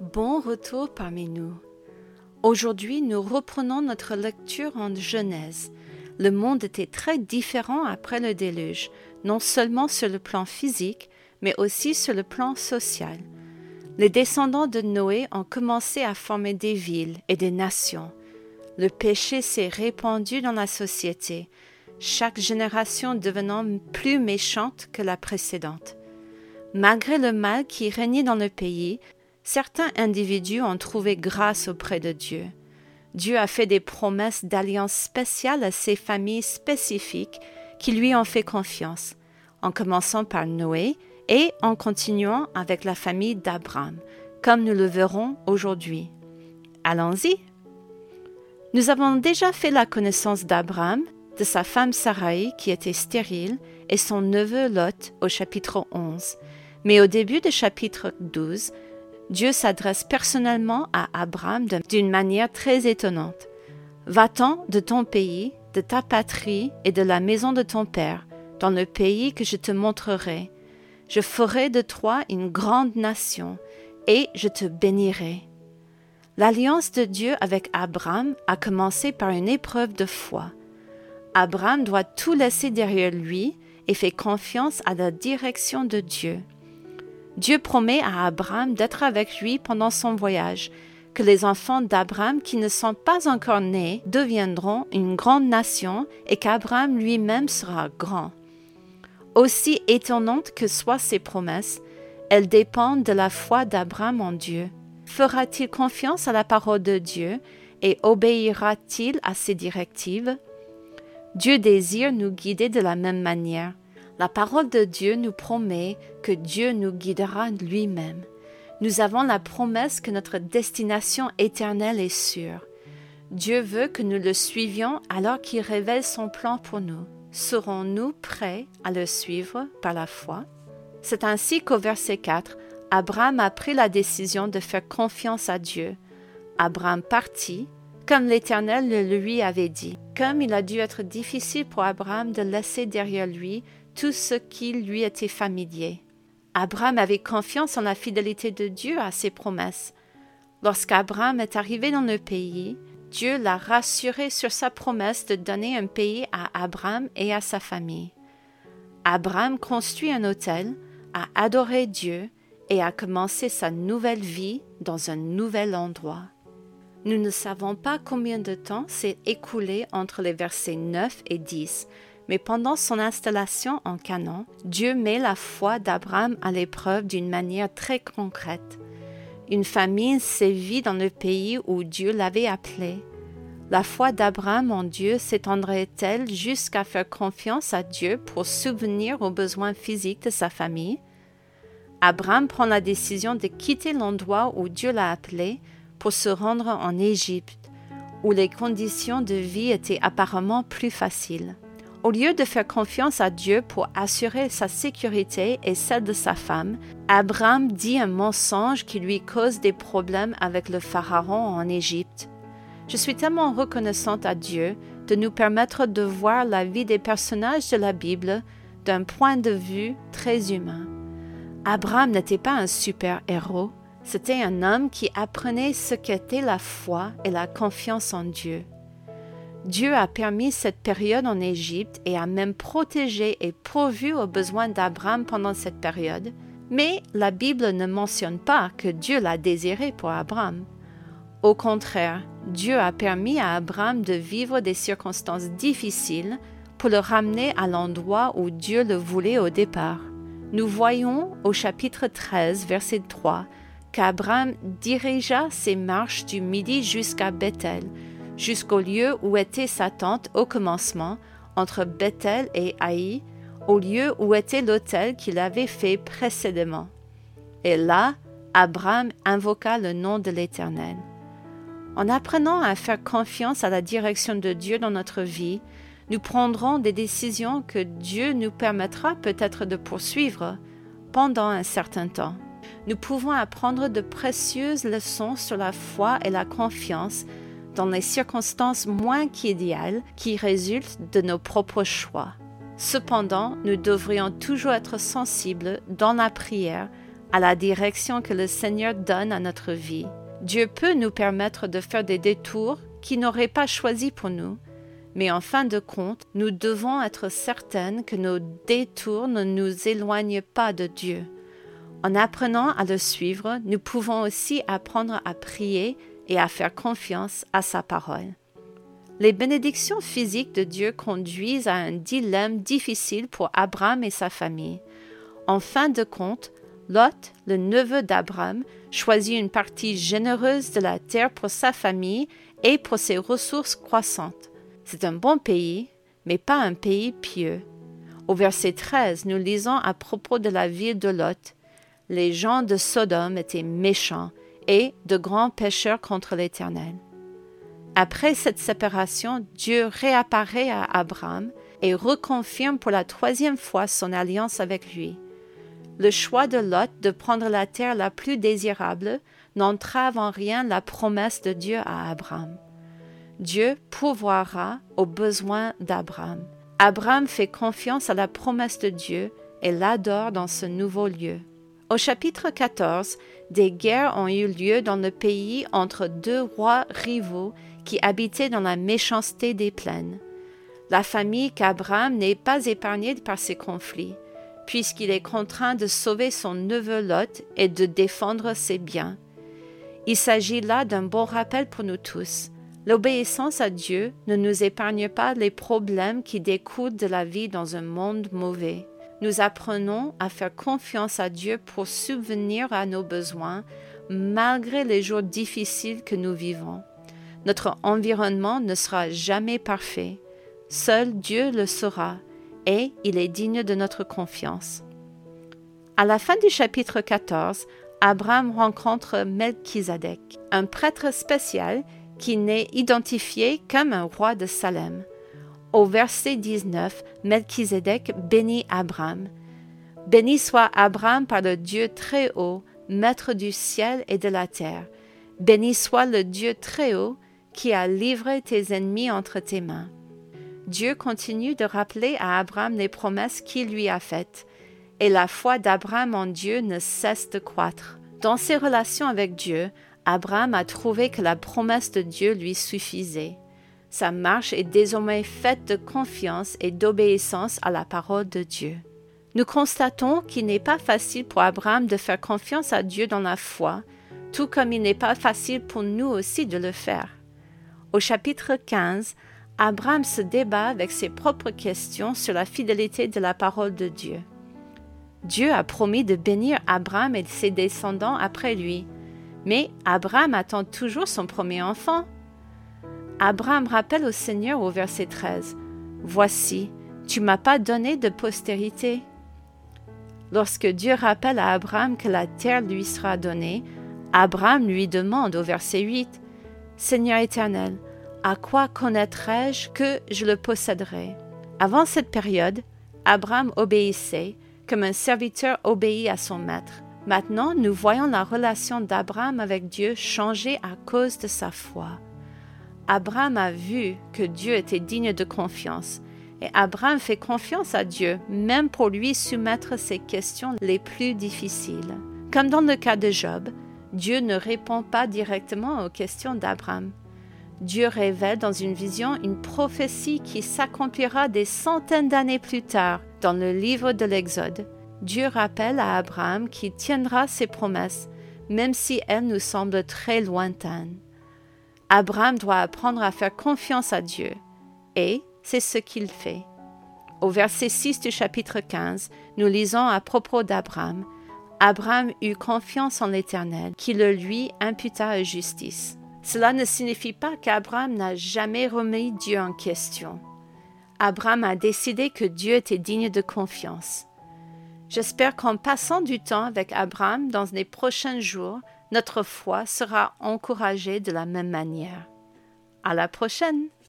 Bon retour parmi nous. Aujourd'hui, nous reprenons notre lecture en Genèse. Le monde était très différent après le déluge, non seulement sur le plan physique, mais aussi sur le plan social. Les descendants de Noé ont commencé à former des villes et des nations. Le péché s'est répandu dans la société, chaque génération devenant plus méchante que la précédente. Malgré le mal qui régnait dans le pays, certains individus ont trouvé grâce auprès de Dieu. Dieu a fait des promesses d'alliance spéciales à ces familles spécifiques qui lui ont fait confiance, en commençant par Noé et en continuant avec la famille d'Abraham, comme nous le verrons aujourd'hui. Allons-y. Nous avons déjà fait la connaissance d'Abraham, de sa femme Sarai qui était stérile, et son neveu Lot au chapitre 11. Mais au début du chapitre 12, Dieu s'adresse personnellement à Abraham d'une manière très étonnante. Va-t'en de ton pays, de ta patrie et de la maison de ton père, dans le pays que je te montrerai. Je ferai de toi une grande nation, et je te bénirai. L'alliance de Dieu avec Abraham a commencé par une épreuve de foi. Abraham doit tout laisser derrière lui et fait confiance à la direction de Dieu. Dieu promet à Abraham d'être avec lui pendant son voyage, que les enfants d'Abraham qui ne sont pas encore nés deviendront une grande nation et qu'Abraham lui-même sera grand. Aussi étonnantes que soient ces promesses, elles dépendent de la foi d'Abraham en Dieu. Fera-t-il confiance à la parole de Dieu et obéira-t-il à ses directives? Dieu désire nous guider de la même manière. La parole de Dieu nous promet que Dieu nous guidera lui-même. Nous avons la promesse que notre destination éternelle est sûre. Dieu veut que nous le suivions alors qu'il révèle son plan pour nous. Serons-nous prêts à le suivre par la foi? C'est ainsi qu'au verset 4, Abraham a pris la décision de faire confiance à Dieu. Abraham partit, comme l'Éternel le lui avait dit. Comme il a dû être difficile pour Abraham de laisser derrière lui tout ce qui lui était familier. Abraham avait confiance en la fidélité de Dieu à ses promesses. Lorsqu'Abraham est arrivé dans le pays, Dieu l'a rassuré sur sa promesse de donner un pays à Abraham et à sa famille. Abraham construit un hôtel, a adoré Dieu et a commencé sa nouvelle vie dans un nouvel endroit. Nous ne savons pas combien de temps s'est écoulé entre les versets 9 et 10, mais pendant son installation en Canaan, Dieu met la foi d'Abraham à l'épreuve d'une manière très concrète. Une famine sévit dans le pays où Dieu l'avait appelé. La foi d'Abraham en Dieu s'étendrait-elle jusqu'à faire confiance à Dieu pour subvenir aux besoins physiques de sa famille? Abraham prend la décision de quitter l'endroit où Dieu l'a appelé pour se rendre en Égypte, où les conditions de vie étaient apparemment plus faciles. Au lieu de faire confiance à Dieu pour assurer sa sécurité et celle de sa femme, Abraham dit un mensonge qui lui cause des problèmes avec le Pharaon en Égypte. Je suis tellement reconnaissante à Dieu de nous permettre de voir la vie des personnages de la Bible d'un point de vue très humain. Abraham n'était pas un super-héros, c'était un homme qui apprenait ce qu'était la foi et la confiance en Dieu. Dieu a permis cette période en Égypte et a même protégé et pourvu aux besoins d'Abraham pendant cette période, mais la Bible ne mentionne pas que Dieu l'a désiré pour Abraham. Au contraire, Dieu a permis à Abraham de vivre des circonstances difficiles pour le ramener à l'endroit où Dieu le voulait au départ. Nous voyons au chapitre 13, verset 3, qu'Abraham dirigea ses marches du midi jusqu'à Bethel, jusqu'au lieu où était sa tente au commencement, entre Bethel et Haï, au lieu où était l'autel qu'il avait fait précédemment. Et là, Abraham invoqua le nom de l'Éternel. En apprenant à faire confiance à la direction de Dieu dans notre vie, nous prendrons des décisions que Dieu nous permettra peut-être de poursuivre pendant un certain temps. Nous pouvons apprendre de précieuses leçons sur la foi et la confiance dans les circonstances moins qu'idéales qui résultent de nos propres choix. Cependant, nous devrions toujours être sensibles dans la prière à la direction que le Seigneur donne à notre vie. Dieu peut nous permettre de faire des détours qu'il n'aurait pas choisis pour nous, mais en fin de compte, nous devons être certaines que nos détours ne nous éloignent pas de Dieu. En apprenant à le suivre, nous pouvons aussi apprendre à prier et à faire confiance à sa parole. Les bénédictions physiques de Dieu conduisent à un dilemme difficile pour Abraham et sa famille. En fin de compte, Lot, le neveu d'Abraham, choisit une partie généreuse de la terre pour sa famille et pour ses ressources croissantes. C'est un bon pays, mais pas un pays pieux. Au verset 13, nous lisons à propos de la ville de Lot. Les gens de Sodome étaient méchants et de grands pécheurs contre l'Éternel. Après cette séparation, Dieu réapparaît à Abraham et reconfirme pour la troisième fois son alliance avec lui. Le choix de Lot de prendre la terre la plus désirable n'entrave en rien la promesse de Dieu à Abraham. Dieu pourvoira aux besoins d'Abraham. Abraham fait confiance à la promesse de Dieu et l'adore dans ce nouveau lieu. Au chapitre 14, des guerres ont eu lieu dans le pays entre deux rois rivaux qui habitaient dans la méchanceté des plaines. La famille qu'Abraham n'est pas épargnée par ces conflits, puisqu'il est contraint de sauver son neveu Lot et de défendre ses biens. Il s'agit là d'un bon rappel pour nous tous. L'obéissance à Dieu ne nous épargne pas les problèmes qui découlent de la vie dans un monde mauvais. Nous apprenons à faire confiance à Dieu pour subvenir à nos besoins malgré les jours difficiles que nous vivons. Notre environnement ne sera jamais parfait. Seul Dieu le sera et il est digne de notre confiance. À la fin du chapitre 14, Abraham rencontre Melchizedek, un prêtre spécial qui n'est identifié comme un roi de Salem. Au verset 19, Melchizedek bénit Abraham. Béni soit Abraham par le Dieu très haut, maître du ciel et de la terre. Béni soit le Dieu très haut qui a livré tes ennemis entre tes mains. Dieu continue de rappeler à Abraham les promesses qu'il lui a faites, et la foi d'Abraham en Dieu ne cesse de croître. Dans ses relations avec Dieu, Abraham a trouvé que la promesse de Dieu lui suffisait. Sa marche est désormais faite de confiance et d'obéissance à la parole de Dieu. Nous constatons qu'il n'est pas facile pour Abraham de faire confiance à Dieu dans la foi, tout comme il n'est pas facile pour nous aussi de le faire. Au chapitre 15, Abraham se débat avec ses propres questions sur la fidélité de la parole de Dieu. Dieu a promis de bénir Abraham et ses descendants après lui, mais Abraham attend toujours son premier enfant. Abraham rappelle au Seigneur au verset 13, Voici, tu m'as pas donné de postérité. Lorsque Dieu rappelle à Abraham que la terre lui sera donnée, Abraham lui demande au verset 8, Seigneur éternel, à quoi connaîtrai-je que je le posséderai? Avant cette période, Abraham obéissait comme un serviteur obéit à son maître. Maintenant, nous voyons la relation d'Abraham avec Dieu changer à cause de sa foi. Abraham a vu que Dieu était digne de confiance, et Abraham fait confiance à Dieu, même pour lui soumettre ses questions les plus difficiles. Comme dans le cas de Job, Dieu ne répond pas directement aux questions d'Abraham. Dieu révèle dans une vision une prophétie qui s'accomplira des centaines d'années plus tard dans le livre de l'Exode. Dieu rappelle à Abraham qu'il tiendra ses promesses, même si elles nous semblent très lointaines. Abraham doit apprendre à faire confiance à Dieu, et c'est ce qu'il fait. Au verset 6 du chapitre 15, nous lisons à propos d'Abraham. Abraham eut confiance en l'Éternel, qui le lui imputa à justice. Cela ne signifie pas qu'Abraham n'a jamais remis Dieu en question. Abraham a décidé que Dieu était digne de confiance. J'espère qu'en passant du temps avec Abraham dans les prochains jours, notre foi sera encouragée de la même manière. À la prochaine!